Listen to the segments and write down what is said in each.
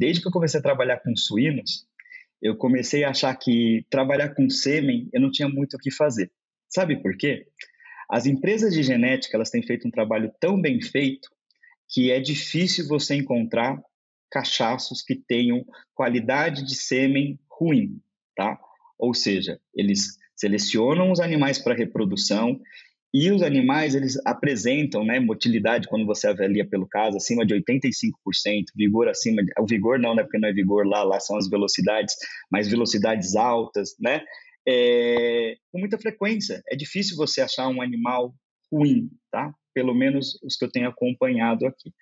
desde que eu comecei a trabalhar com suínos, eu comecei a achar que trabalhar com sêmen eu não tinha muito o que fazer. Sabe por quê? As empresas de genética elas têm feito um trabalho tão bem feito que é difícil você encontrar cachaços que tenham qualidade de sêmen ruim, tá? Ou seja, eles selecionam os animais para reprodução e os animais eles apresentam, né, motilidade quando você avalia pelo caso acima de 85%, vigor acima de, o vigor não, né, porque não é vigor lá, lá são as velocidades, mas velocidades altas, né? É, com muita frequência. É difícil você achar um animal ruim, tá? Pelo menos os que eu tenho acompanhado aqui.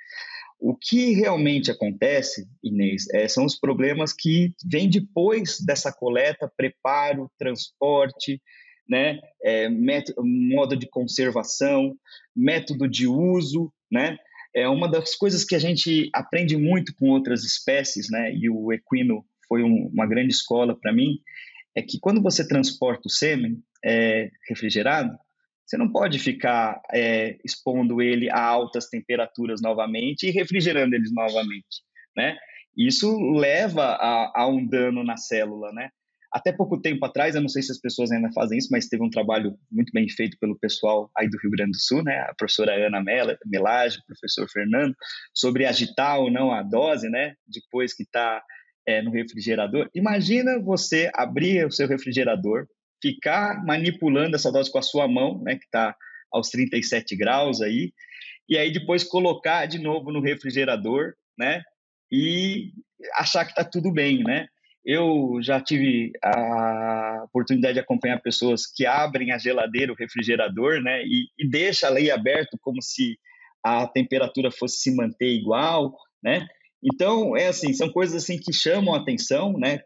O que realmente acontece, Inês, é, são os problemas que vêm depois dessa coleta, preparo, transporte, né, é, método, modo de conservação, método de uso, né, é uma das coisas que a gente aprende muito com outras espécies, né, e o equino foi um, uma grande escola para mim, é que quando você transporta o sêmen é, refrigerado, você não pode ficar é, expondo ele a altas temperaturas novamente e refrigerando eles novamente, né? Isso leva a, a um dano na célula, né? Até pouco tempo atrás, eu não sei se as pessoas ainda fazem isso, mas teve um trabalho muito bem feito pelo pessoal aí do Rio Grande do Sul, né? A professora Ana Melage, o professor Fernando, sobre agitar ou não a dose, né? Depois que está é, no refrigerador. Imagina você abrir o seu refrigerador, ficar manipulando essa dose com a sua mão, né, que está aos 37 graus aí, e aí depois colocar de novo no refrigerador, né, e achar que está tudo bem, né? Eu já tive a oportunidade de acompanhar pessoas que abrem a geladeira, o refrigerador, né, e, e deixa a lei aberto como se a temperatura fosse se manter igual, né? Então, é assim, são coisas assim que chamam a atenção, né?